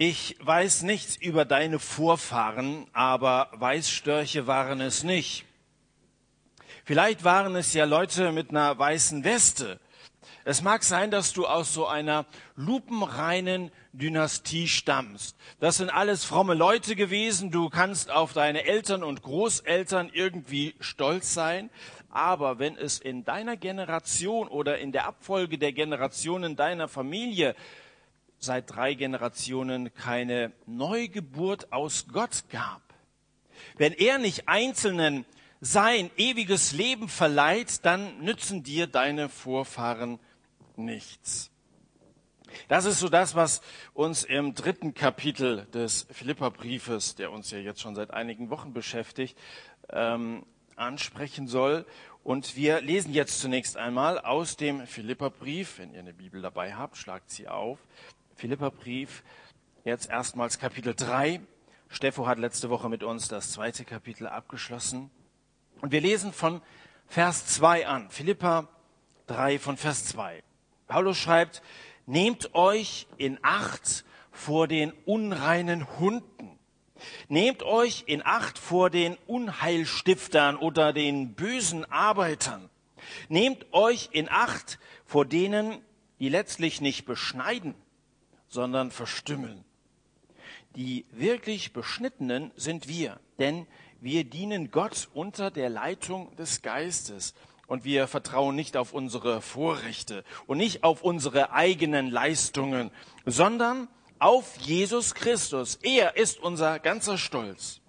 Ich weiß nichts über deine Vorfahren, aber Weißstörche waren es nicht. Vielleicht waren es ja Leute mit einer weißen Weste. Es mag sein, dass du aus so einer lupenreinen Dynastie stammst. Das sind alles fromme Leute gewesen. Du kannst auf deine Eltern und Großeltern irgendwie stolz sein. Aber wenn es in deiner Generation oder in der Abfolge der Generationen deiner Familie seit drei Generationen keine Neugeburt aus Gott gab. Wenn er nicht Einzelnen sein ewiges Leben verleiht, dann nützen dir deine Vorfahren nichts. Das ist so das, was uns im dritten Kapitel des Philipperbriefes, der uns ja jetzt schon seit einigen Wochen beschäftigt, ähm, ansprechen soll. Und wir lesen jetzt zunächst einmal aus dem Philipperbrief, wenn ihr eine Bibel dabei habt, schlagt sie auf, Philipperbrief, jetzt erstmals Kapitel 3. Steffo hat letzte Woche mit uns das zweite Kapitel abgeschlossen. Und wir lesen von Vers 2 an. Philippa 3 von Vers 2. Paulus schreibt, nehmt euch in Acht vor den unreinen Hunden. Nehmt euch in Acht vor den Unheilstiftern oder den bösen Arbeitern. Nehmt euch in Acht vor denen, die letztlich nicht beschneiden, sondern verstümmeln. Die wirklich Beschnittenen sind wir, denn wir dienen Gott unter der Leitung des Geistes und wir vertrauen nicht auf unsere Vorrechte und nicht auf unsere eigenen Leistungen, sondern auf Jesus Christus. Er ist unser ganzer Stolz.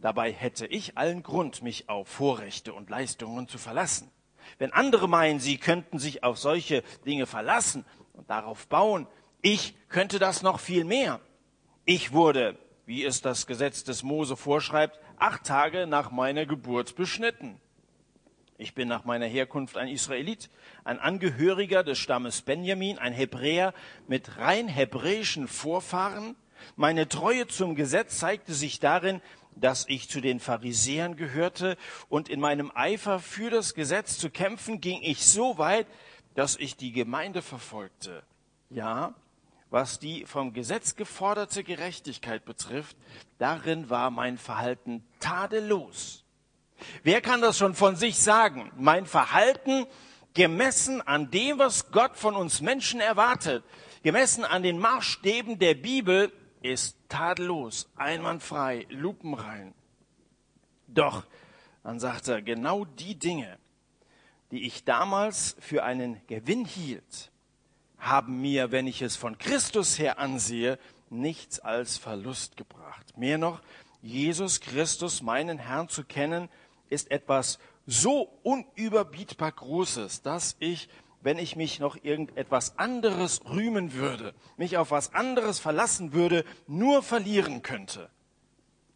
Dabei hätte ich allen Grund, mich auf Vorrechte und Leistungen zu verlassen. Wenn andere meinen, sie könnten sich auf solche Dinge verlassen, und darauf bauen. Ich könnte das noch viel mehr. Ich wurde, wie es das Gesetz des Mose vorschreibt, acht Tage nach meiner Geburt beschnitten. Ich bin nach meiner Herkunft ein Israelit, ein Angehöriger des Stammes Benjamin, ein Hebräer mit rein hebräischen Vorfahren. Meine Treue zum Gesetz zeigte sich darin, dass ich zu den Pharisäern gehörte und in meinem Eifer für das Gesetz zu kämpfen ging ich so weit, dass ich die Gemeinde verfolgte. Ja, was die vom Gesetz geforderte Gerechtigkeit betrifft, darin war mein Verhalten tadellos. Wer kann das schon von sich sagen? Mein Verhalten gemessen an dem, was Gott von uns Menschen erwartet, gemessen an den Maßstäben der Bibel, ist tadellos, einwandfrei, lupenrein. Doch, dann sagt er, genau die Dinge, die ich damals für einen Gewinn hielt, haben mir, wenn ich es von Christus her ansehe, nichts als Verlust gebracht. Mehr noch, Jesus Christus, meinen Herrn zu kennen, ist etwas so unüberbietbar Großes, dass ich, wenn ich mich noch irgendetwas anderes rühmen würde, mich auf was anderes verlassen würde, nur verlieren könnte.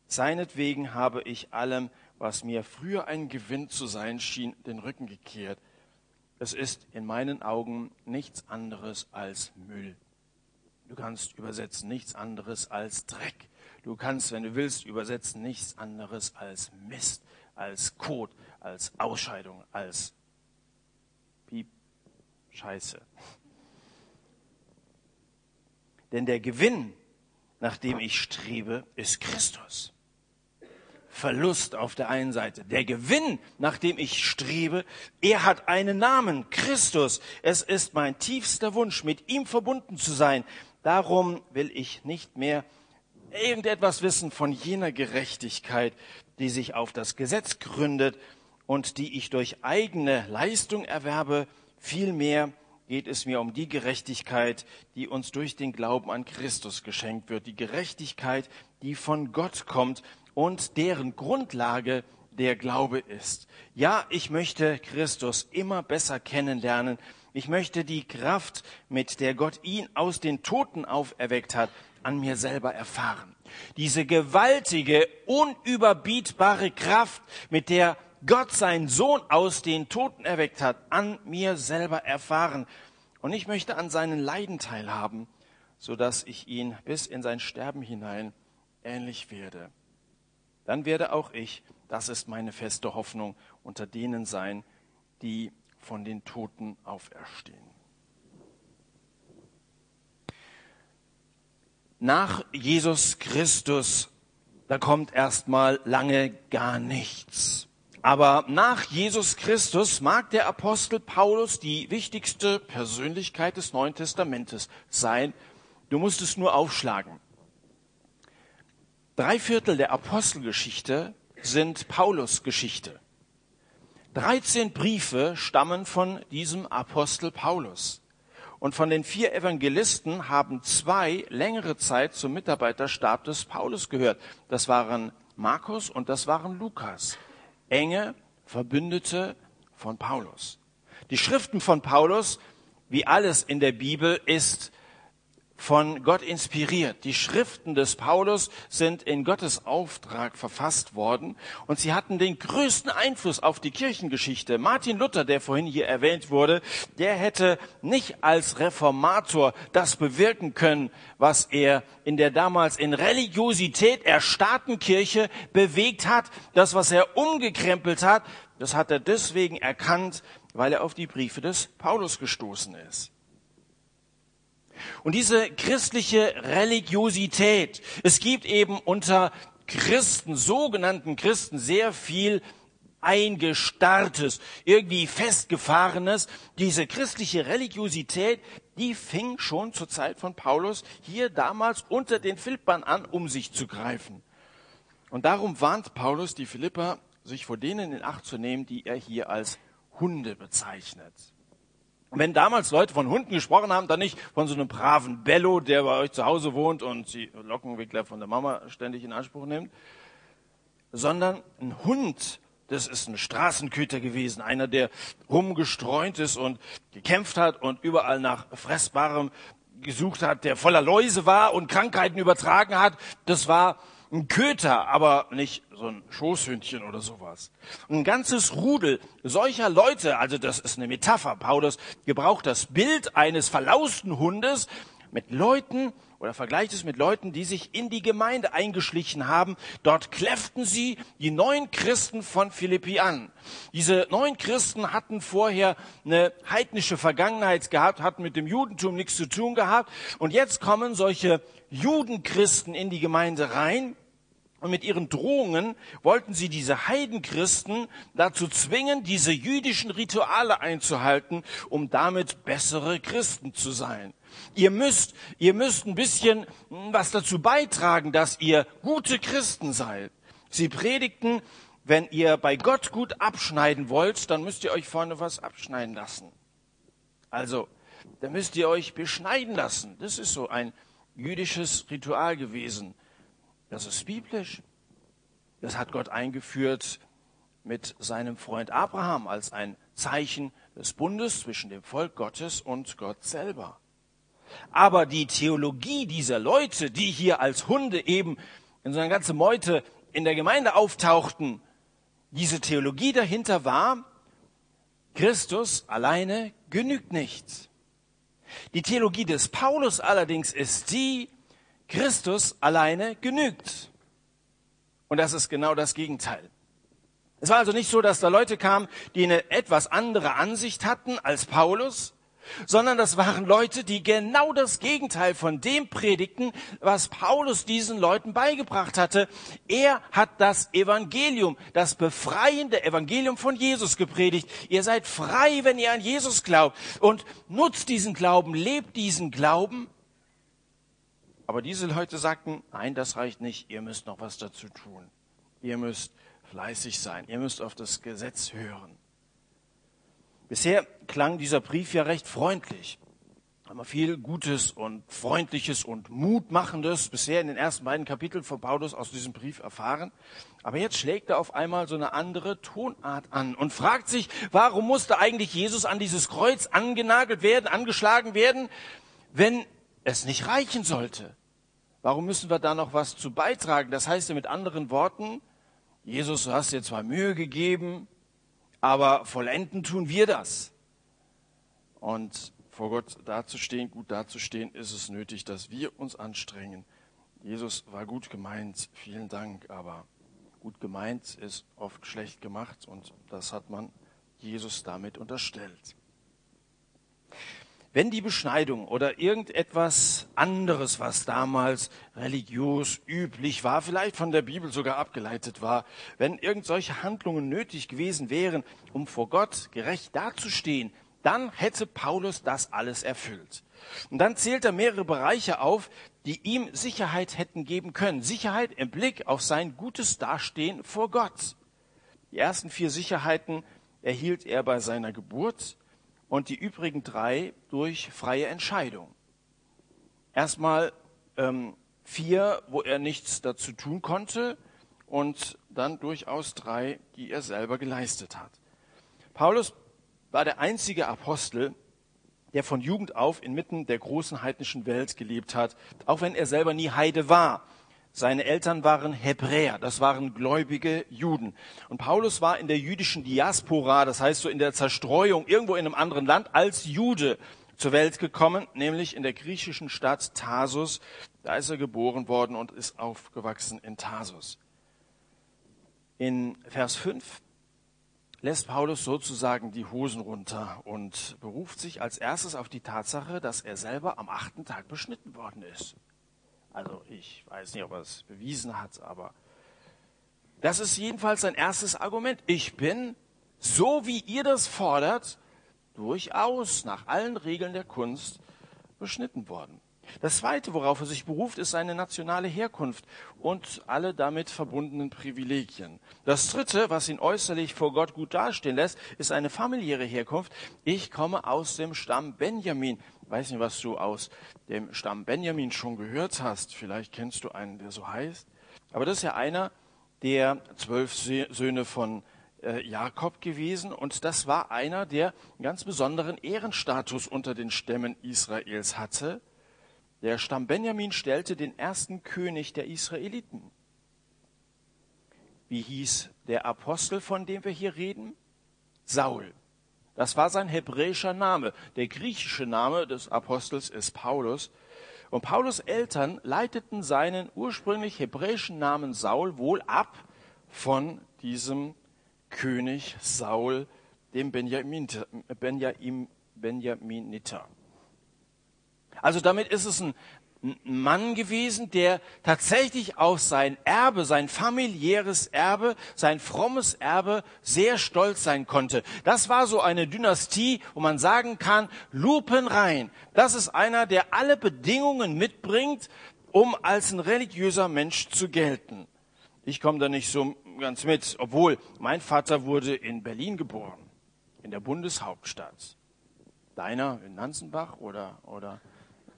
Seinetwegen habe ich allem was mir früher ein Gewinn zu sein schien, den Rücken gekehrt. Es ist in meinen Augen nichts anderes als Müll. Du kannst übersetzen nichts anderes als Dreck. Du kannst, wenn du willst, übersetzen nichts anderes als Mist, als Kot, als Ausscheidung, als Piep, Scheiße. Denn der Gewinn, nach dem ich strebe, ist Christus. Verlust auf der einen Seite. Der Gewinn, nach dem ich strebe, er hat einen Namen, Christus. Es ist mein tiefster Wunsch, mit ihm verbunden zu sein. Darum will ich nicht mehr irgendetwas wissen von jener Gerechtigkeit, die sich auf das Gesetz gründet und die ich durch eigene Leistung erwerbe. Vielmehr geht es mir um die Gerechtigkeit, die uns durch den Glauben an Christus geschenkt wird. Die Gerechtigkeit, die von Gott kommt und deren Grundlage der Glaube ist. Ja, ich möchte Christus immer besser kennenlernen. Ich möchte die Kraft, mit der Gott ihn aus den Toten auferweckt hat, an mir selber erfahren. Diese gewaltige, unüberbietbare Kraft, mit der Gott seinen Sohn aus den Toten erweckt hat, an mir selber erfahren. Und ich möchte an seinen Leiden teilhaben, so dass ich ihn bis in sein Sterben hinein ähnlich werde dann werde auch ich, das ist meine feste Hoffnung, unter denen sein, die von den Toten auferstehen. nach Jesus Christus, da kommt erstmal lange gar nichts. Aber nach Jesus Christus mag der Apostel Paulus die wichtigste Persönlichkeit des Neuen Testamentes sein. Du musst es nur aufschlagen. Drei Viertel der Apostelgeschichte sind Paulus Geschichte. 13 Briefe stammen von diesem Apostel Paulus. Und von den vier Evangelisten haben zwei längere Zeit zum Mitarbeiterstab des Paulus gehört. Das waren Markus und das waren Lukas. Enge Verbündete von Paulus. Die Schriften von Paulus, wie alles in der Bibel, ist von Gott inspiriert. Die Schriften des Paulus sind in Gottes Auftrag verfasst worden und sie hatten den größten Einfluss auf die Kirchengeschichte. Martin Luther, der vorhin hier erwähnt wurde, der hätte nicht als Reformator das bewirken können, was er in der damals in Religiosität erstarrten Kirche bewegt hat. Das, was er umgekrempelt hat, das hat er deswegen erkannt, weil er auf die Briefe des Paulus gestoßen ist. Und diese christliche Religiosität, es gibt eben unter Christen, sogenannten Christen, sehr viel eingestarrtes, irgendwie festgefahrenes. Diese christliche Religiosität, die fing schon zur Zeit von Paulus hier damals unter den Philippern an, um sich zu greifen. Und darum warnt Paulus die Philipper, sich vor denen in Acht zu nehmen, die er hier als Hunde bezeichnet. Wenn damals Leute von Hunden gesprochen haben, dann nicht von so einem braven Bello, der bei euch zu Hause wohnt und die Lockenwickler von der Mama ständig in Anspruch nimmt, sondern ein Hund, das ist ein Straßenköter gewesen, einer, der rumgestreunt ist und gekämpft hat und überall nach Fressbarem gesucht hat, der voller Läuse war und Krankheiten übertragen hat. Das war ein Köter, aber nicht so ein Schoßhündchen oder sowas. Ein ganzes Rudel solcher Leute, also das ist eine Metapher. Paulus gebraucht das Bild eines verlausten Hundes mit Leuten oder vergleicht es mit Leuten, die sich in die Gemeinde eingeschlichen haben. Dort kläfften sie die neuen Christen von Philippi an. Diese neuen Christen hatten vorher eine heidnische Vergangenheit gehabt, hatten mit dem Judentum nichts zu tun gehabt. Und jetzt kommen solche Judenchristen in die Gemeinde rein. Und mit ihren Drohungen wollten sie diese Heidenchristen dazu zwingen, diese jüdischen Rituale einzuhalten, um damit bessere Christen zu sein. Ihr müsst, ihr müsst ein bisschen was dazu beitragen, dass ihr gute Christen seid. Sie predigten, wenn ihr bei Gott gut abschneiden wollt, dann müsst ihr euch vorne was abschneiden lassen. Also, da müsst ihr euch beschneiden lassen. Das ist so ein jüdisches Ritual gewesen. Das ist biblisch. Das hat Gott eingeführt mit seinem Freund Abraham als ein Zeichen des Bundes zwischen dem Volk Gottes und Gott selber. Aber die Theologie dieser Leute, die hier als Hunde eben in so einer ganzen Meute in der Gemeinde auftauchten, diese Theologie dahinter war, Christus alleine genügt nicht. Die Theologie des Paulus allerdings ist die, Christus alleine genügt. Und das ist genau das Gegenteil. Es war also nicht so, dass da Leute kamen, die eine etwas andere Ansicht hatten als Paulus, sondern das waren Leute, die genau das Gegenteil von dem predigten, was Paulus diesen Leuten beigebracht hatte. Er hat das Evangelium, das befreiende Evangelium von Jesus gepredigt. Ihr seid frei, wenn ihr an Jesus glaubt und nutzt diesen Glauben, lebt diesen Glauben. Aber diese Leute sagten, nein, das reicht nicht, ihr müsst noch was dazu tun. Ihr müsst fleißig sein, ihr müsst auf das Gesetz hören. Bisher klang dieser Brief ja recht freundlich. Haben wir viel Gutes und Freundliches und Mutmachendes bisher in den ersten beiden Kapiteln von Paulus aus diesem Brief erfahren. Aber jetzt schlägt er auf einmal so eine andere Tonart an und fragt sich, warum musste eigentlich Jesus an dieses Kreuz angenagelt werden, angeschlagen werden, wenn es nicht reichen sollte? Warum müssen wir da noch was zu beitragen? Das heißt ja mit anderen Worten, Jesus, du hast dir zwar Mühe gegeben, aber vollenden tun wir das. Und vor Gott dazustehen, gut dazustehen, ist es nötig, dass wir uns anstrengen. Jesus war gut gemeint, vielen Dank, aber gut gemeint ist oft schlecht gemacht und das hat man Jesus damit unterstellt. Wenn die Beschneidung oder irgendetwas anderes, was damals religiös üblich war, vielleicht von der Bibel sogar abgeleitet war, wenn irgend solche Handlungen nötig gewesen wären, um vor Gott gerecht dazustehen, dann hätte Paulus das alles erfüllt. Und dann zählt er mehrere Bereiche auf, die ihm Sicherheit hätten geben können. Sicherheit im Blick auf sein gutes Dastehen vor Gott. Die ersten vier Sicherheiten erhielt er bei seiner Geburt und die übrigen drei durch freie Entscheidung. Erstmal ähm, vier, wo er nichts dazu tun konnte und dann durchaus drei, die er selber geleistet hat. Paulus war der einzige Apostel, der von Jugend auf inmitten der großen heidnischen Welt gelebt hat, auch wenn er selber nie Heide war. Seine Eltern waren Hebräer, das waren gläubige Juden. Und Paulus war in der jüdischen Diaspora, das heißt so in der Zerstreuung irgendwo in einem anderen Land als Jude zur Welt gekommen, nämlich in der griechischen Stadt Tarsus. Da ist er geboren worden und ist aufgewachsen in Tarsus. In Vers 5 lässt Paulus sozusagen die Hosen runter und beruft sich als erstes auf die Tatsache, dass er selber am achten Tag beschnitten worden ist. Also ich weiß nicht, ob er es bewiesen hat, aber das ist jedenfalls sein erstes Argument. Ich bin, so wie ihr das fordert, durchaus nach allen Regeln der Kunst beschnitten worden. Das Zweite, worauf er sich beruft, ist seine nationale Herkunft und alle damit verbundenen Privilegien. Das Dritte, was ihn äußerlich vor Gott gut dastehen lässt, ist eine familiäre Herkunft. Ich komme aus dem Stamm Benjamin. Ich weiß nicht, was du aus dem Stamm Benjamin schon gehört hast. Vielleicht kennst du einen, der so heißt. Aber das ist ja einer der zwölf Söhne von äh, Jakob gewesen und das war einer, der einen ganz besonderen Ehrenstatus unter den Stämmen Israels hatte. Der Stamm Benjamin stellte den ersten König der Israeliten. Wie hieß der Apostel, von dem wir hier reden? Saul. Das war sein hebräischer Name. Der griechische Name des Apostels ist Paulus. Und Paulus Eltern leiteten seinen ursprünglich hebräischen Namen Saul wohl ab von diesem König Saul, dem Benjaminiter. Benjaminiter. Also damit ist es ein Mann gewesen, der tatsächlich auf sein Erbe, sein familiäres Erbe, sein frommes Erbe sehr stolz sein konnte. Das war so eine Dynastie, wo man sagen kann, lupenrein. Das ist einer, der alle Bedingungen mitbringt, um als ein religiöser Mensch zu gelten. Ich komme da nicht so ganz mit, obwohl mein Vater wurde in Berlin geboren, in der Bundeshauptstadt. Deiner in Nanzenbach oder, oder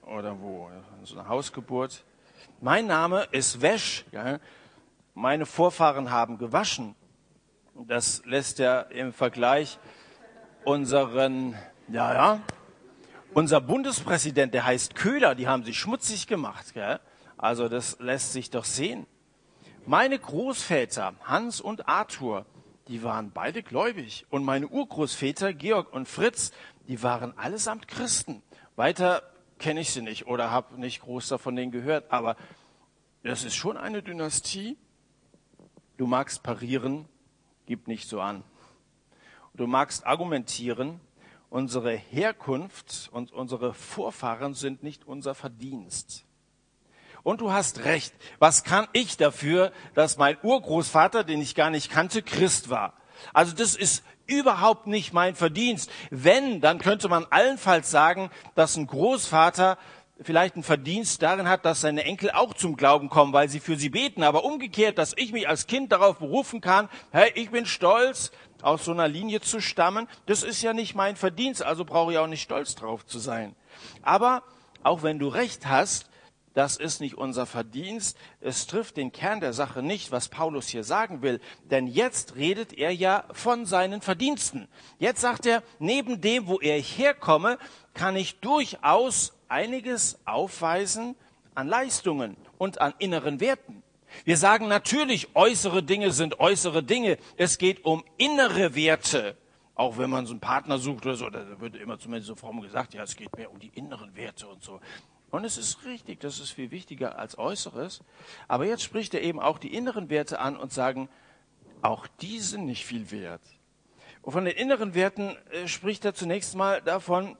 oder wo? So eine Hausgeburt. Mein Name ist Wesch. Ja? Meine Vorfahren haben gewaschen. Das lässt ja im Vergleich unseren, ja, ja, unser Bundespräsident, der heißt Köhler, die haben sich schmutzig gemacht. Gell? Also das lässt sich doch sehen. Meine Großväter, Hans und Arthur, die waren beide gläubig. Und meine Urgroßväter, Georg und Fritz, die waren allesamt Christen. Weiter kenne ich sie nicht oder habe nicht groß davon denen gehört, aber das ist schon eine Dynastie. Du magst parieren, gib nicht so an. Du magst argumentieren, unsere Herkunft und unsere Vorfahren sind nicht unser Verdienst. Und du hast recht. Was kann ich dafür, dass mein Urgroßvater, den ich gar nicht kannte, Christ war? Also das ist überhaupt nicht mein Verdienst. Wenn, dann könnte man allenfalls sagen, dass ein Großvater vielleicht einen Verdienst darin hat, dass seine Enkel auch zum Glauben kommen, weil sie für sie beten. Aber umgekehrt, dass ich mich als Kind darauf berufen kann, hey, ich bin stolz, aus so einer Linie zu stammen, das ist ja nicht mein Verdienst, also brauche ich auch nicht stolz drauf zu sein. Aber auch wenn du recht hast, das ist nicht unser Verdienst. Es trifft den Kern der Sache nicht, was Paulus hier sagen will. Denn jetzt redet er ja von seinen Verdiensten. Jetzt sagt er, neben dem, wo er herkomme, kann ich durchaus einiges aufweisen an Leistungen und an inneren Werten. Wir sagen natürlich, äußere Dinge sind äußere Dinge. Es geht um innere Werte. Auch wenn man so einen Partner sucht oder so, da wird immer zumindest so fromm gesagt, ja, es geht mehr um die inneren Werte und so. Und es ist richtig, das ist viel wichtiger als Äußeres. Aber jetzt spricht er eben auch die inneren Werte an und sagen, auch die sind nicht viel wert. Und von den inneren Werten äh, spricht er zunächst mal davon,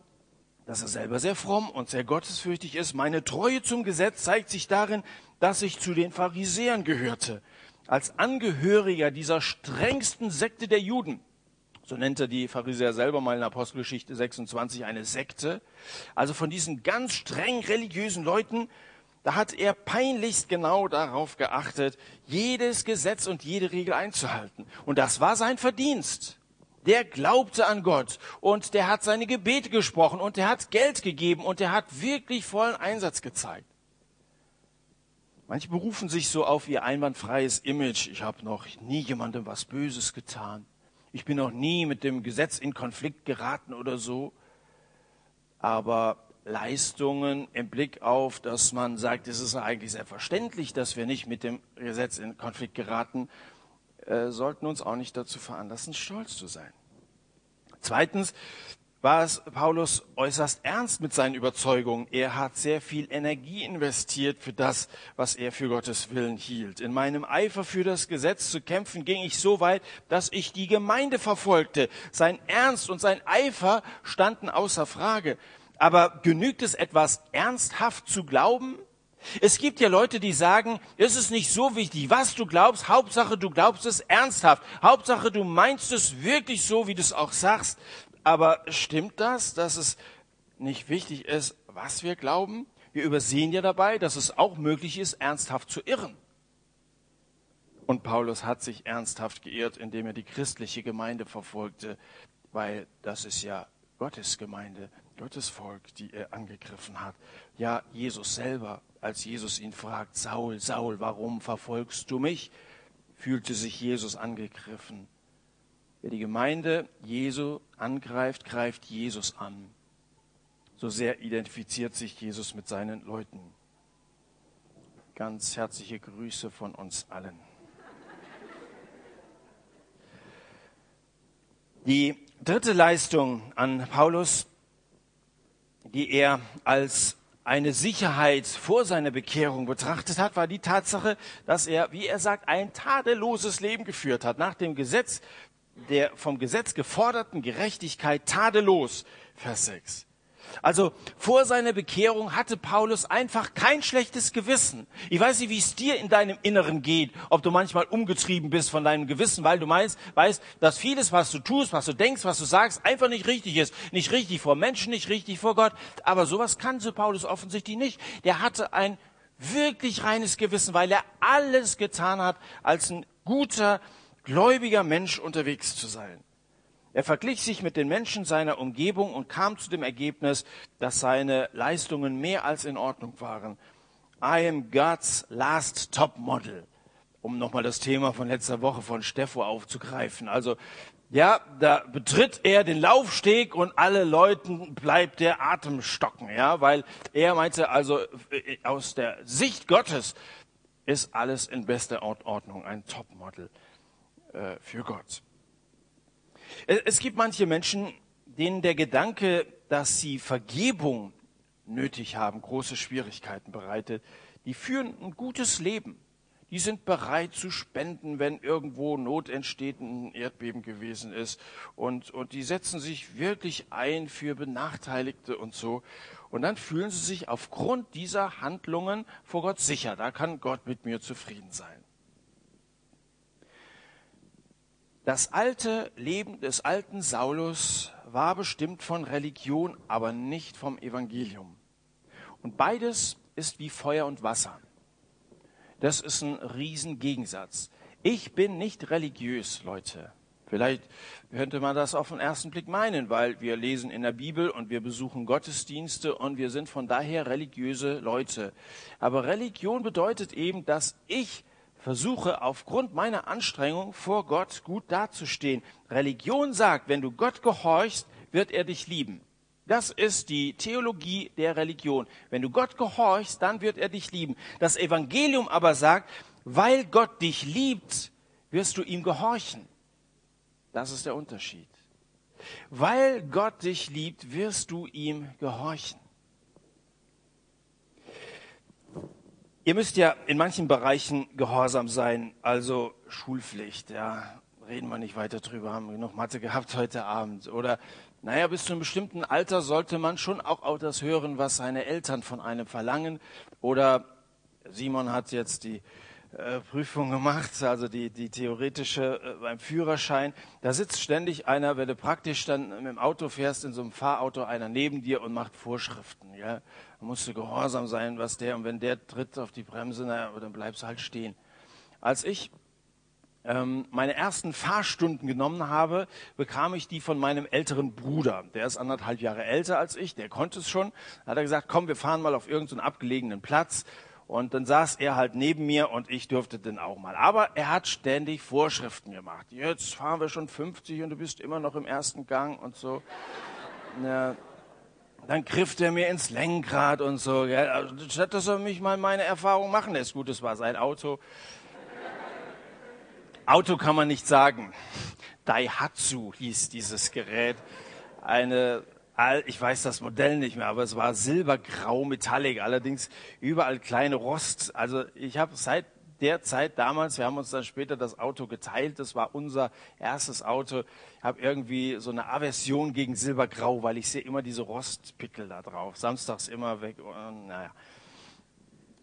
dass er selber sehr fromm und sehr gottesfürchtig ist. Meine Treue zum Gesetz zeigt sich darin, dass ich zu den Pharisäern gehörte. Als Angehöriger dieser strengsten Sekte der Juden, so nennt er die Pharisäer selber mal in Apostelgeschichte 26 eine Sekte, also von diesen ganz streng religiösen Leuten, da hat er peinlichst genau darauf geachtet, jedes Gesetz und jede Regel einzuhalten. Und das war sein Verdienst. Der glaubte an Gott und der hat seine Gebete gesprochen und der hat Geld gegeben und der hat wirklich vollen Einsatz gezeigt. Manche berufen sich so auf ihr einwandfreies Image. Ich habe noch nie jemandem was Böses getan. Ich bin noch nie mit dem Gesetz in Konflikt geraten oder so. Aber Leistungen im Blick auf, dass man sagt, es ist eigentlich selbstverständlich, dass wir nicht mit dem Gesetz in Konflikt geraten, äh, sollten uns auch nicht dazu veranlassen, stolz zu sein. Zweitens war es Paulus äußerst ernst mit seinen Überzeugungen. Er hat sehr viel Energie investiert für das, was er für Gottes Willen hielt. In meinem Eifer für das Gesetz zu kämpfen ging ich so weit, dass ich die Gemeinde verfolgte. Sein Ernst und sein Eifer standen außer Frage. Aber genügt es etwas ernsthaft zu glauben? Es gibt ja Leute, die sagen, es ist nicht so wichtig, was du glaubst, Hauptsache du glaubst es ernsthaft, Hauptsache du meinst es wirklich so, wie du es auch sagst. Aber stimmt das, dass es nicht wichtig ist, was wir glauben? Wir übersehen ja dabei, dass es auch möglich ist, ernsthaft zu irren. Und Paulus hat sich ernsthaft geirrt, indem er die christliche Gemeinde verfolgte, weil das ist ja Gottes Gemeinde, Gottes Volk, die er angegriffen hat. Ja, Jesus selber, als Jesus ihn fragt, Saul, Saul, warum verfolgst du mich? fühlte sich Jesus angegriffen. Wer die Gemeinde Jesu angreift, greift Jesus an. So sehr identifiziert sich Jesus mit seinen Leuten. Ganz herzliche Grüße von uns allen. Die dritte Leistung an Paulus, die er als eine Sicherheit vor seiner Bekehrung betrachtet hat, war die Tatsache, dass er, wie er sagt, ein tadelloses Leben geführt hat. Nach dem Gesetz, der vom Gesetz geforderten Gerechtigkeit tadellos. Vers 6. Also vor seiner Bekehrung hatte Paulus einfach kein schlechtes Gewissen. Ich weiß nicht, wie es dir in deinem Inneren geht, ob du manchmal umgetrieben bist von deinem Gewissen, weil du meinst, weißt, dass vieles, was du tust, was du denkst, was du sagst, einfach nicht richtig ist. Nicht richtig vor Menschen, nicht richtig vor Gott. Aber sowas kannte Paulus offensichtlich nicht. Der hatte ein wirklich reines Gewissen, weil er alles getan hat, als ein guter, gläubiger Mensch unterwegs zu sein. Er verglich sich mit den Menschen seiner Umgebung und kam zu dem Ergebnis, dass seine Leistungen mehr als in Ordnung waren. I am God's last top model. Um nochmal das Thema von letzter Woche von Steffo aufzugreifen. Also, ja, da betritt er den Laufsteg und alle Leuten bleibt der Atem stocken, ja, weil er meinte, also aus der Sicht Gottes ist alles in bester Ordnung, ein Topmodel äh, für Gott. Es gibt manche Menschen, denen der Gedanke, dass sie Vergebung nötig haben, große Schwierigkeiten bereitet. Die führen ein gutes Leben. Die sind bereit zu spenden, wenn irgendwo Not entsteht, ein Erdbeben gewesen ist. Und, und die setzen sich wirklich ein für Benachteiligte und so. Und dann fühlen sie sich aufgrund dieser Handlungen vor Gott sicher. Da kann Gott mit mir zufrieden sein. Das alte Leben des alten Saulus war bestimmt von Religion, aber nicht vom Evangelium. Und beides ist wie Feuer und Wasser. Das ist ein Riesengegensatz. Ich bin nicht religiös, Leute. Vielleicht könnte man das auf den ersten Blick meinen, weil wir lesen in der Bibel und wir besuchen Gottesdienste und wir sind von daher religiöse Leute. Aber Religion bedeutet eben, dass ich versuche aufgrund meiner Anstrengung vor Gott gut dazustehen. Religion sagt, wenn du Gott gehorchst, wird er dich lieben. Das ist die Theologie der Religion. Wenn du Gott gehorchst, dann wird er dich lieben. Das Evangelium aber sagt, weil Gott dich liebt, wirst du ihm gehorchen. Das ist der Unterschied. Weil Gott dich liebt, wirst du ihm gehorchen. Ihr müsst ja in manchen Bereichen gehorsam sein, also Schulpflicht, ja. Reden wir nicht weiter drüber, haben wir noch Mathe gehabt heute Abend. Oder Naja, bis zu einem bestimmten Alter sollte man schon auch auf das hören, was seine Eltern von einem verlangen. Oder Simon hat jetzt die Prüfung gemacht, also die, die theoretische äh, beim Führerschein. Da sitzt ständig einer, wenn du praktisch dann mit dem Auto fährst, in so einem Fahrauto, einer neben dir und macht Vorschriften. Ja? Da musst du gehorsam sein, was der, und wenn der tritt auf die Bremse, naja, dann bleibst du halt stehen. Als ich ähm, meine ersten Fahrstunden genommen habe, bekam ich die von meinem älteren Bruder. Der ist anderthalb Jahre älter als ich, der konnte es schon. Da hat er gesagt, komm, wir fahren mal auf irgendeinen abgelegenen Platz. Und dann saß er halt neben mir und ich durfte dann auch mal. Aber er hat ständig Vorschriften gemacht. Jetzt fahren wir schon 50 und du bist immer noch im ersten Gang und so. Ja, dann griff er mir ins Lenkrad und so. Also, statt dass er mich mal meine Erfahrung machen lässt. Gut, es war sein Auto. Auto kann man nicht sagen. Daihatsu hieß dieses Gerät. Eine, ich weiß das Modell nicht mehr, aber es war silbergrau Metallic, allerdings überall kleine Rost. Also ich habe seit der Zeit damals, wir haben uns dann später das Auto geteilt, das war unser erstes Auto, ich habe irgendwie so eine Aversion gegen Silbergrau, weil ich sehe immer diese Rostpickel da drauf, samstags immer weg, und, naja.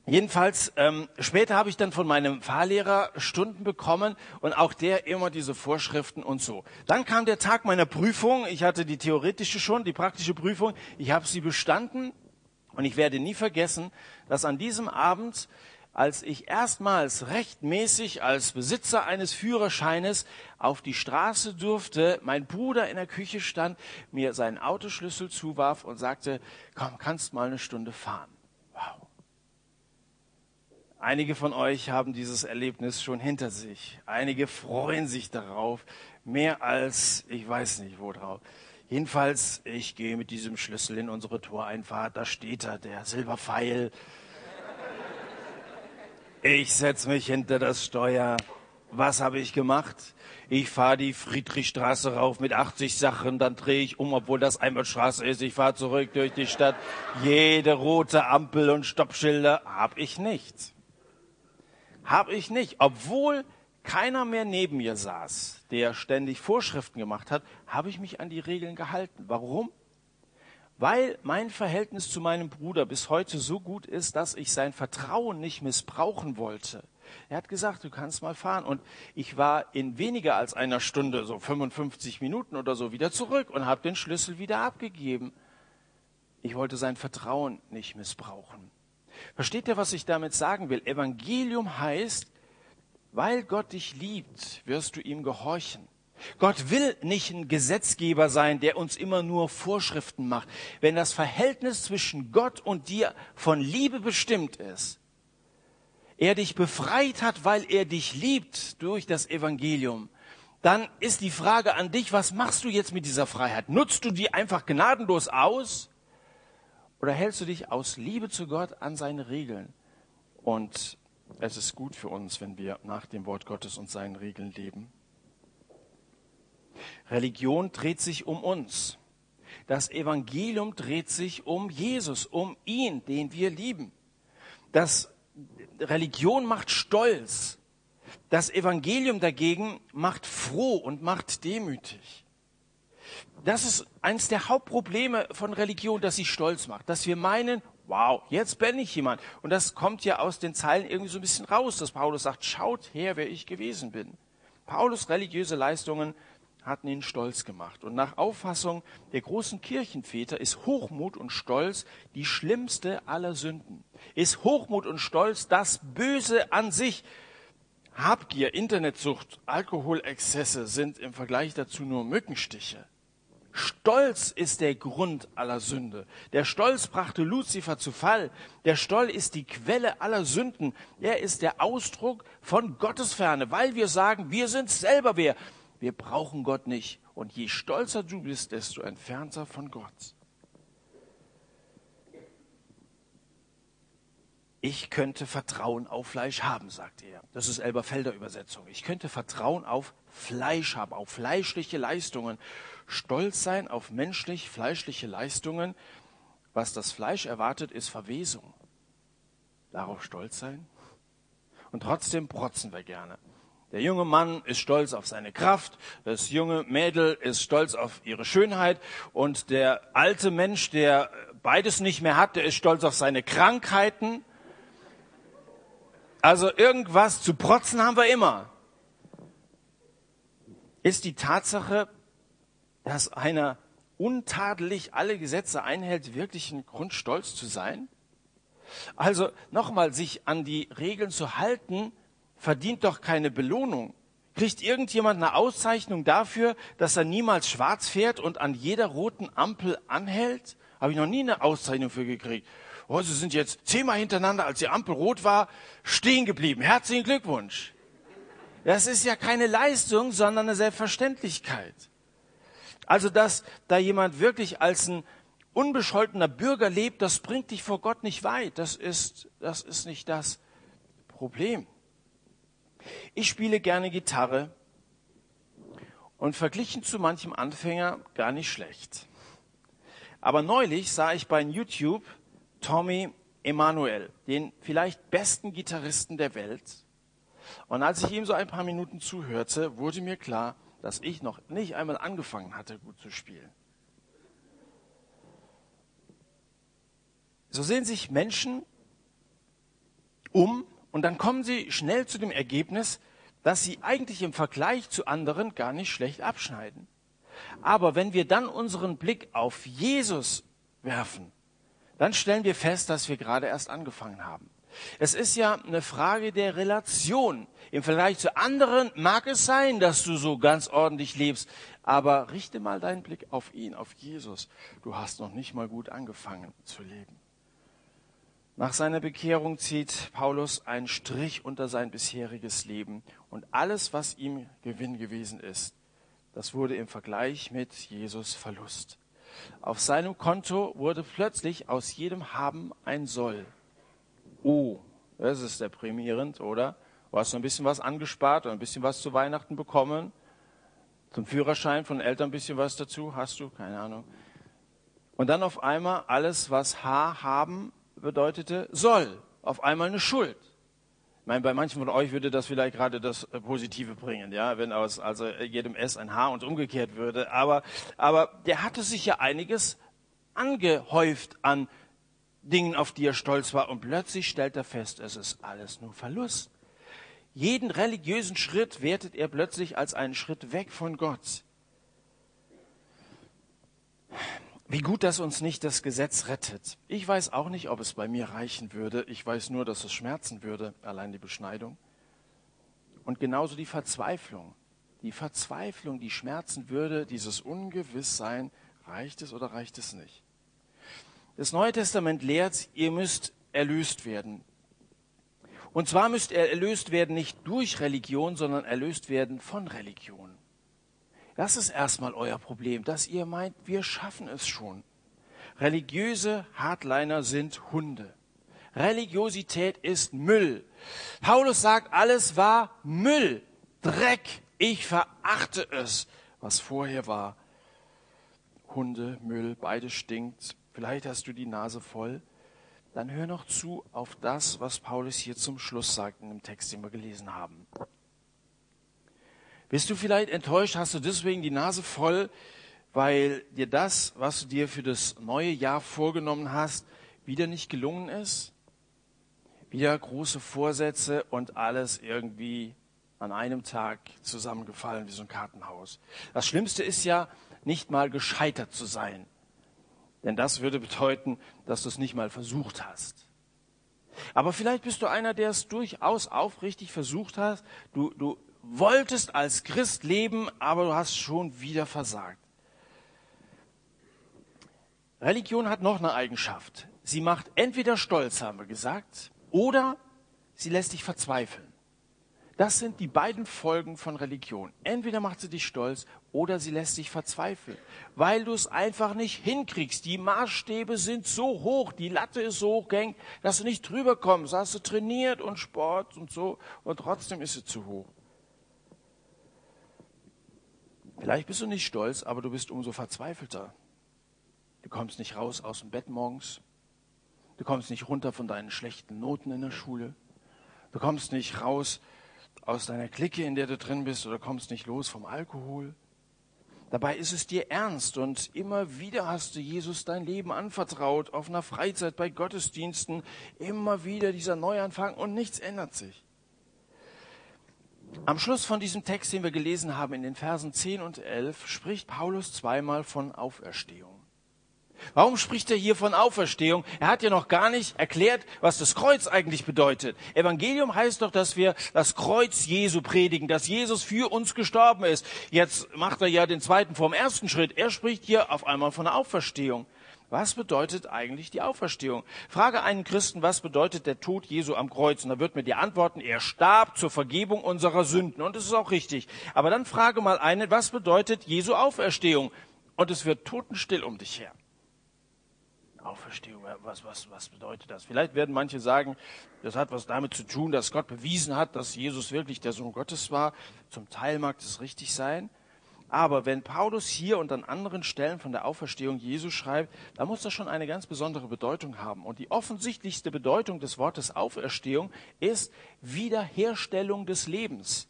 Jedenfalls, ähm, später habe ich dann von meinem Fahrlehrer Stunden bekommen und auch der immer diese Vorschriften und so. Dann kam der Tag meiner Prüfung. Ich hatte die theoretische schon, die praktische Prüfung. Ich habe sie bestanden und ich werde nie vergessen, dass an diesem Abend, als ich erstmals rechtmäßig als Besitzer eines Führerscheines auf die Straße durfte, mein Bruder in der Küche stand, mir seinen Autoschlüssel zuwarf und sagte, komm, kannst mal eine Stunde fahren. Einige von euch haben dieses Erlebnis schon hinter sich. Einige freuen sich darauf, mehr als ich weiß nicht wo drauf. Jedenfalls, ich gehe mit diesem Schlüssel in unsere Toreinfahrt, da steht da der Silberpfeil. Ich setze mich hinter das Steuer. Was habe ich gemacht? Ich fahre die Friedrichstraße rauf mit 80 Sachen, dann drehe ich um, obwohl das Einbahnstraße ist. Ich fahre zurück durch die Stadt. Jede rote Ampel und Stoppschilder habe ich nicht. Habe ich nicht. Obwohl keiner mehr neben mir saß, der ständig Vorschriften gemacht hat, habe ich mich an die Regeln gehalten. Warum? Weil mein Verhältnis zu meinem Bruder bis heute so gut ist, dass ich sein Vertrauen nicht missbrauchen wollte. Er hat gesagt, du kannst mal fahren. Und ich war in weniger als einer Stunde, so 55 Minuten oder so, wieder zurück und habe den Schlüssel wieder abgegeben. Ich wollte sein Vertrauen nicht missbrauchen. Versteht ihr, was ich damit sagen will? Evangelium heißt, weil Gott dich liebt, wirst du ihm gehorchen. Gott will nicht ein Gesetzgeber sein, der uns immer nur Vorschriften macht. Wenn das Verhältnis zwischen Gott und dir von Liebe bestimmt ist, er dich befreit hat, weil er dich liebt durch das Evangelium, dann ist die Frage an dich, was machst du jetzt mit dieser Freiheit? Nutzt du die einfach gnadenlos aus? Oder hältst du dich aus Liebe zu Gott an seine Regeln? Und es ist gut für uns, wenn wir nach dem Wort Gottes und seinen Regeln leben. Religion dreht sich um uns. Das Evangelium dreht sich um Jesus, um ihn, den wir lieben. Das Religion macht stolz. Das Evangelium dagegen macht froh und macht demütig das ist eines der Hauptprobleme von Religion, dass sie stolz macht, dass wir meinen, wow, jetzt bin ich jemand. Und das kommt ja aus den Zeilen irgendwie so ein bisschen raus, dass Paulus sagt, schaut her, wer ich gewesen bin. Paulus religiöse Leistungen hatten ihn stolz gemacht. Und nach Auffassung der großen Kirchenväter ist Hochmut und Stolz die schlimmste aller Sünden. Ist Hochmut und Stolz das Böse an sich. Habgier, Internetsucht, Alkoholexzesse sind im Vergleich dazu nur Mückenstiche. Stolz ist der Grund aller Sünde. Der Stolz brachte Luzifer zu Fall. Der Stolz ist die Quelle aller Sünden. Er ist der Ausdruck von Gottesferne, weil wir sagen, wir sind selber wer. Wir brauchen Gott nicht. Und je stolzer du bist, desto entfernter von Gott. Ich könnte Vertrauen auf Fleisch haben, sagt er. Das ist Elberfelder Übersetzung. Ich könnte Vertrauen auf Fleisch haben, auf fleischliche Leistungen. Stolz sein auf menschlich, fleischliche Leistungen. Was das Fleisch erwartet, ist Verwesung. Darauf stolz sein. Und trotzdem protzen wir gerne. Der junge Mann ist stolz auf seine Kraft, das junge Mädel ist stolz auf ihre Schönheit und der alte Mensch, der beides nicht mehr hat, der ist stolz auf seine Krankheiten. Also irgendwas zu protzen haben wir immer. Ist die Tatsache, dass einer untadelig alle Gesetze einhält, wirklich ein Grund, stolz zu sein? Also nochmal, sich an die Regeln zu halten, verdient doch keine Belohnung. Kriegt irgendjemand eine Auszeichnung dafür, dass er niemals schwarz fährt und an jeder roten Ampel anhält? Habe ich noch nie eine Auszeichnung für gekriegt. Oh, Sie sind jetzt zehnmal hintereinander, als die Ampel rot war, stehen geblieben. Herzlichen Glückwunsch. Das ist ja keine Leistung, sondern eine Selbstverständlichkeit. Also, dass da jemand wirklich als ein unbescholtener Bürger lebt, das bringt dich vor Gott nicht weit. Das ist, das ist nicht das Problem. Ich spiele gerne Gitarre und verglichen zu manchem Anfänger gar nicht schlecht. Aber neulich sah ich bei YouTube Tommy Emanuel, den vielleicht besten Gitarristen der Welt. Und als ich ihm so ein paar Minuten zuhörte, wurde mir klar, dass ich noch nicht einmal angefangen hatte, gut zu spielen. So sehen sich Menschen um und dann kommen sie schnell zu dem Ergebnis, dass sie eigentlich im Vergleich zu anderen gar nicht schlecht abschneiden. Aber wenn wir dann unseren Blick auf Jesus werfen, dann stellen wir fest, dass wir gerade erst angefangen haben. Es ist ja eine Frage der Relation. Im Vergleich zu anderen mag es sein, dass du so ganz ordentlich lebst, aber richte mal deinen Blick auf ihn, auf Jesus. Du hast noch nicht mal gut angefangen zu leben. Nach seiner Bekehrung zieht Paulus einen Strich unter sein bisheriges Leben und alles, was ihm Gewinn gewesen ist, das wurde im Vergleich mit Jesus Verlust. Auf seinem Konto wurde plötzlich aus jedem Haben ein Soll. Oh, das ist deprimierend, oder? Du hast noch ein bisschen was angespart und ein bisschen was zu Weihnachten bekommen. Zum Führerschein von Eltern ein bisschen was dazu. Hast du? Keine Ahnung. Und dann auf einmal alles, was H haben bedeutete, soll. Auf einmal eine Schuld. Ich meine, bei manchen von euch würde das vielleicht gerade das äh, Positive bringen, ja, wenn aus also jedem S ein H und umgekehrt würde. Aber, aber der hatte sich ja einiges angehäuft an Dingen, auf die er stolz war. Und plötzlich stellt er fest, es ist alles nur Verlust. Jeden religiösen Schritt wertet er plötzlich als einen Schritt weg von Gott. Wie gut, dass uns nicht das Gesetz rettet. Ich weiß auch nicht, ob es bei mir reichen würde. Ich weiß nur, dass es schmerzen würde, allein die Beschneidung. Und genauso die Verzweiflung. Die Verzweiflung, die schmerzen würde, dieses Ungewisssein, reicht es oder reicht es nicht? Das Neue Testament lehrt, ihr müsst erlöst werden. Und zwar müsst ihr erlöst werden nicht durch Religion, sondern erlöst werden von Religion. Das ist erstmal euer Problem, dass ihr meint, wir schaffen es schon. Religiöse Hardliner sind Hunde. Religiosität ist Müll. Paulus sagt, alles war Müll, Dreck. Ich verachte es, was vorher war. Hunde, Müll, beides stinkt. Vielleicht hast du die Nase voll. Dann hör noch zu auf das, was Paulus hier zum Schluss sagt in dem Text, den wir gelesen haben. Bist du vielleicht enttäuscht? Hast du deswegen die Nase voll, weil dir das, was du dir für das neue Jahr vorgenommen hast, wieder nicht gelungen ist? Wieder große Vorsätze und alles irgendwie an einem Tag zusammengefallen wie so ein Kartenhaus. Das Schlimmste ist ja, nicht mal gescheitert zu sein. Denn das würde bedeuten, dass du es nicht mal versucht hast. Aber vielleicht bist du einer, der es durchaus aufrichtig versucht hat. Du, du wolltest als Christ leben, aber du hast schon wieder versagt. Religion hat noch eine Eigenschaft. Sie macht entweder stolz, haben wir gesagt, oder sie lässt dich verzweifeln. Das sind die beiden Folgen von Religion. Entweder macht sie dich stolz oder sie lässt dich verzweifeln, weil du es einfach nicht hinkriegst. Die Maßstäbe sind so hoch, die Latte ist so hoch dass du nicht drüber kommst. Hast du trainiert und Sport und so und trotzdem ist sie zu hoch. Vielleicht bist du nicht stolz, aber du bist umso verzweifelter. Du kommst nicht raus aus dem Bett morgens. Du kommst nicht runter von deinen schlechten Noten in der Schule. Du kommst nicht raus aus deiner Clique, in der du drin bist, oder kommst nicht los vom Alkohol. Dabei ist es dir ernst und immer wieder hast du Jesus dein Leben anvertraut, auf einer Freizeit, bei Gottesdiensten, immer wieder dieser Neuanfang und nichts ändert sich. Am Schluss von diesem Text, den wir gelesen haben, in den Versen 10 und 11, spricht Paulus zweimal von Auferstehung. Warum spricht er hier von Auferstehung? Er hat ja noch gar nicht erklärt, was das Kreuz eigentlich bedeutet. Evangelium heißt doch, dass wir das Kreuz Jesu predigen, dass Jesus für uns gestorben ist. Jetzt macht er ja den zweiten vom ersten Schritt. Er spricht hier auf einmal von der Auferstehung. Was bedeutet eigentlich die Auferstehung? Frage einen Christen, was bedeutet der Tod Jesu am Kreuz? Und da wird mir die antworten, er starb zur Vergebung unserer Sünden. Und das ist auch richtig. Aber dann frage mal einen, was bedeutet Jesu Auferstehung? Und es wird totenstill um dich her. Auferstehung, was, was, was bedeutet das? Vielleicht werden manche sagen, das hat was damit zu tun, dass Gott bewiesen hat, dass Jesus wirklich der Sohn Gottes war. Zum Teil mag das richtig sein. Aber wenn Paulus hier und an anderen Stellen von der Auferstehung Jesu schreibt, dann muss das schon eine ganz besondere Bedeutung haben. Und die offensichtlichste Bedeutung des Wortes Auferstehung ist Wiederherstellung des Lebens.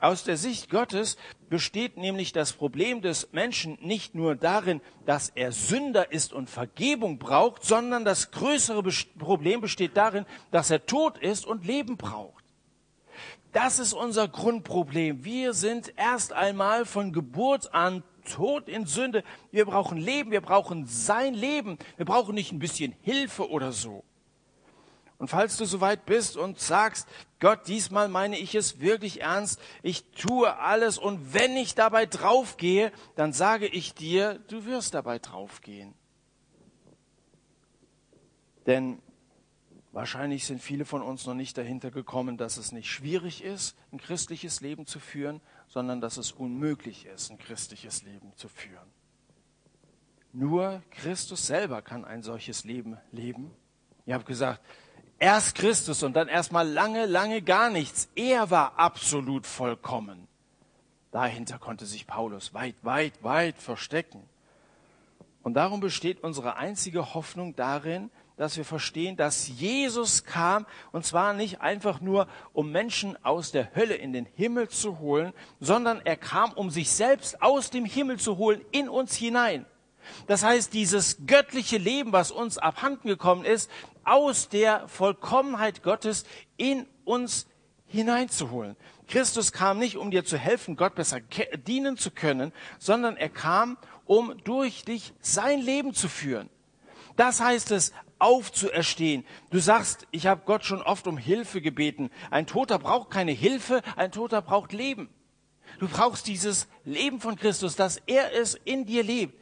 Aus der Sicht Gottes besteht nämlich das Problem des Menschen nicht nur darin, dass er Sünder ist und Vergebung braucht, sondern das größere Problem besteht darin, dass er tot ist und Leben braucht. Das ist unser Grundproblem. Wir sind erst einmal von Geburt an tot in Sünde. Wir brauchen Leben, wir brauchen sein Leben. Wir brauchen nicht ein bisschen Hilfe oder so. Und falls du soweit bist und sagst, Gott, diesmal meine ich es wirklich ernst, ich tue alles und wenn ich dabei draufgehe, dann sage ich dir, du wirst dabei draufgehen. Denn wahrscheinlich sind viele von uns noch nicht dahinter gekommen, dass es nicht schwierig ist, ein christliches Leben zu führen, sondern dass es unmöglich ist, ein christliches Leben zu führen. Nur Christus selber kann ein solches Leben leben. Ihr habt gesagt, Erst Christus und dann erstmal lange, lange gar nichts. Er war absolut vollkommen. Dahinter konnte sich Paulus weit, weit, weit verstecken. Und darum besteht unsere einzige Hoffnung darin, dass wir verstehen, dass Jesus kam, und zwar nicht einfach nur, um Menschen aus der Hölle in den Himmel zu holen, sondern er kam, um sich selbst aus dem Himmel zu holen, in uns hinein. Das heißt, dieses göttliche Leben, was uns abhanden gekommen ist, aus der Vollkommenheit Gottes in uns hineinzuholen. Christus kam nicht, um dir zu helfen, Gott besser dienen zu können, sondern er kam, um durch dich sein Leben zu führen. Das heißt es, aufzuerstehen. Du sagst, ich habe Gott schon oft um Hilfe gebeten. Ein Toter braucht keine Hilfe, ein Toter braucht Leben. Du brauchst dieses Leben von Christus, dass er es in dir lebt.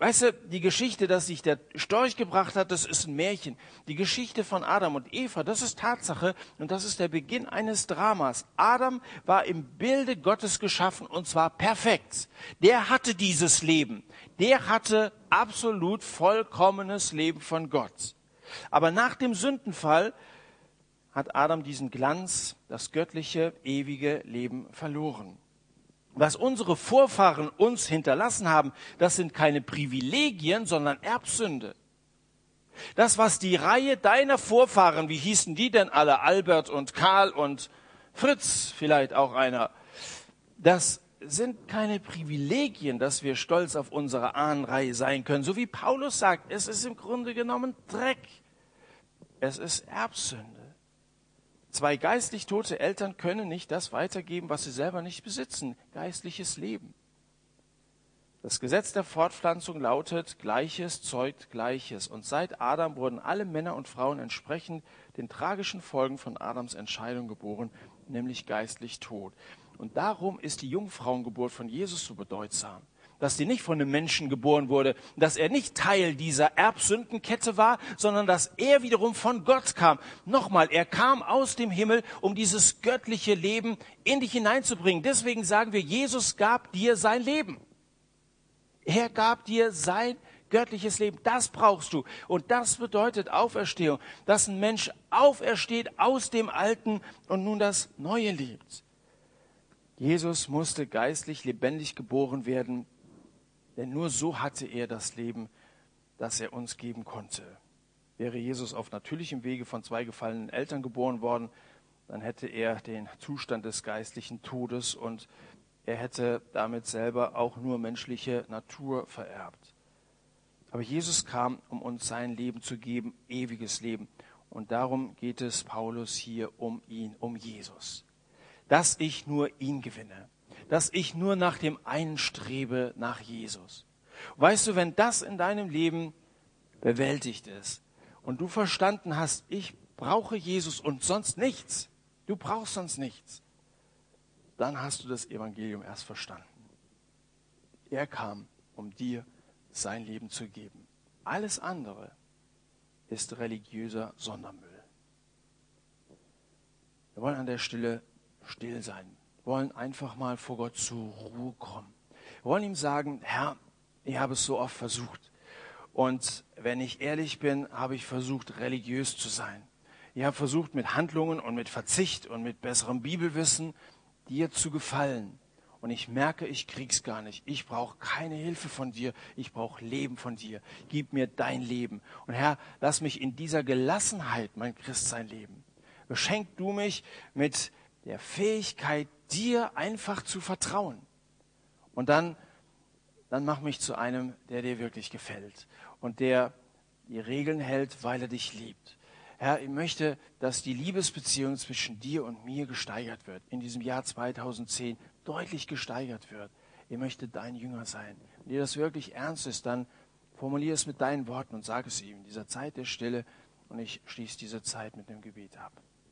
Weißt du, die Geschichte, dass sich der Storch gebracht hat, das ist ein Märchen. Die Geschichte von Adam und Eva, das ist Tatsache und das ist der Beginn eines Dramas. Adam war im Bilde Gottes geschaffen und zwar perfekt. Der hatte dieses Leben. Der hatte absolut vollkommenes Leben von Gott. Aber nach dem Sündenfall hat Adam diesen Glanz, das göttliche, ewige Leben verloren was unsere Vorfahren uns hinterlassen haben, das sind keine Privilegien, sondern Erbsünde. Das, was die Reihe deiner Vorfahren, wie hießen die denn alle, Albert und Karl und Fritz vielleicht auch einer, das sind keine Privilegien, dass wir stolz auf unsere Ahnenreihe sein können. So wie Paulus sagt, es ist im Grunde genommen Dreck. Es ist Erbsünde. Zwei geistlich tote Eltern können nicht das weitergeben, was sie selber nicht besitzen, geistliches Leben. Das Gesetz der Fortpflanzung lautet, Gleiches zeugt Gleiches. Und seit Adam wurden alle Männer und Frauen entsprechend den tragischen Folgen von Adams Entscheidung geboren, nämlich geistlich tot. Und darum ist die Jungfrauengeburt von Jesus so bedeutsam dass sie nicht von einem Menschen geboren wurde, dass er nicht Teil dieser Erbsündenkette war, sondern dass er wiederum von Gott kam. Nochmal, er kam aus dem Himmel, um dieses göttliche Leben in dich hineinzubringen. Deswegen sagen wir, Jesus gab dir sein Leben. Er gab dir sein göttliches Leben. Das brauchst du. Und das bedeutet Auferstehung, dass ein Mensch aufersteht aus dem Alten und nun das Neue lebt. Jesus musste geistlich lebendig geboren werden, denn nur so hatte er das Leben, das er uns geben konnte. Wäre Jesus auf natürlichem Wege von zwei gefallenen Eltern geboren worden, dann hätte er den Zustand des geistlichen Todes und er hätte damit selber auch nur menschliche Natur vererbt. Aber Jesus kam, um uns sein Leben zu geben, ewiges Leben. Und darum geht es Paulus hier um ihn, um Jesus. Dass ich nur ihn gewinne. Dass ich nur nach dem einen strebe, nach Jesus. Weißt du, wenn das in deinem Leben bewältigt ist und du verstanden hast, ich brauche Jesus und sonst nichts, du brauchst sonst nichts, dann hast du das Evangelium erst verstanden. Er kam, um dir sein Leben zu geben. Alles andere ist religiöser Sondermüll. Wir wollen an der Stelle still sein. Wollen einfach mal vor Gott zur Ruhe kommen. Wir wollen ihm sagen, Herr, ich habe es so oft versucht. Und wenn ich ehrlich bin, habe ich versucht, religiös zu sein. Ich habe versucht, mit Handlungen und mit Verzicht und mit besserem Bibelwissen dir zu gefallen. Und ich merke, ich krieg's gar nicht. Ich brauche keine Hilfe von dir. Ich brauche Leben von dir. Gib mir dein Leben. Und Herr, lass mich in dieser Gelassenheit mein Christsein leben. Beschenk du mich mit der Fähigkeit, dir einfach zu vertrauen. Und dann dann mach mich zu einem, der dir wirklich gefällt und der die Regeln hält, weil er dich liebt. Herr, ich möchte, dass die Liebesbeziehung zwischen dir und mir gesteigert wird, in diesem Jahr 2010 deutlich gesteigert wird. Ich möchte dein Jünger sein. Wenn dir das wirklich ernst ist, dann formuliere es mit deinen Worten und sage es ihm in dieser Zeit der Stille und ich schließe diese Zeit mit dem Gebet ab.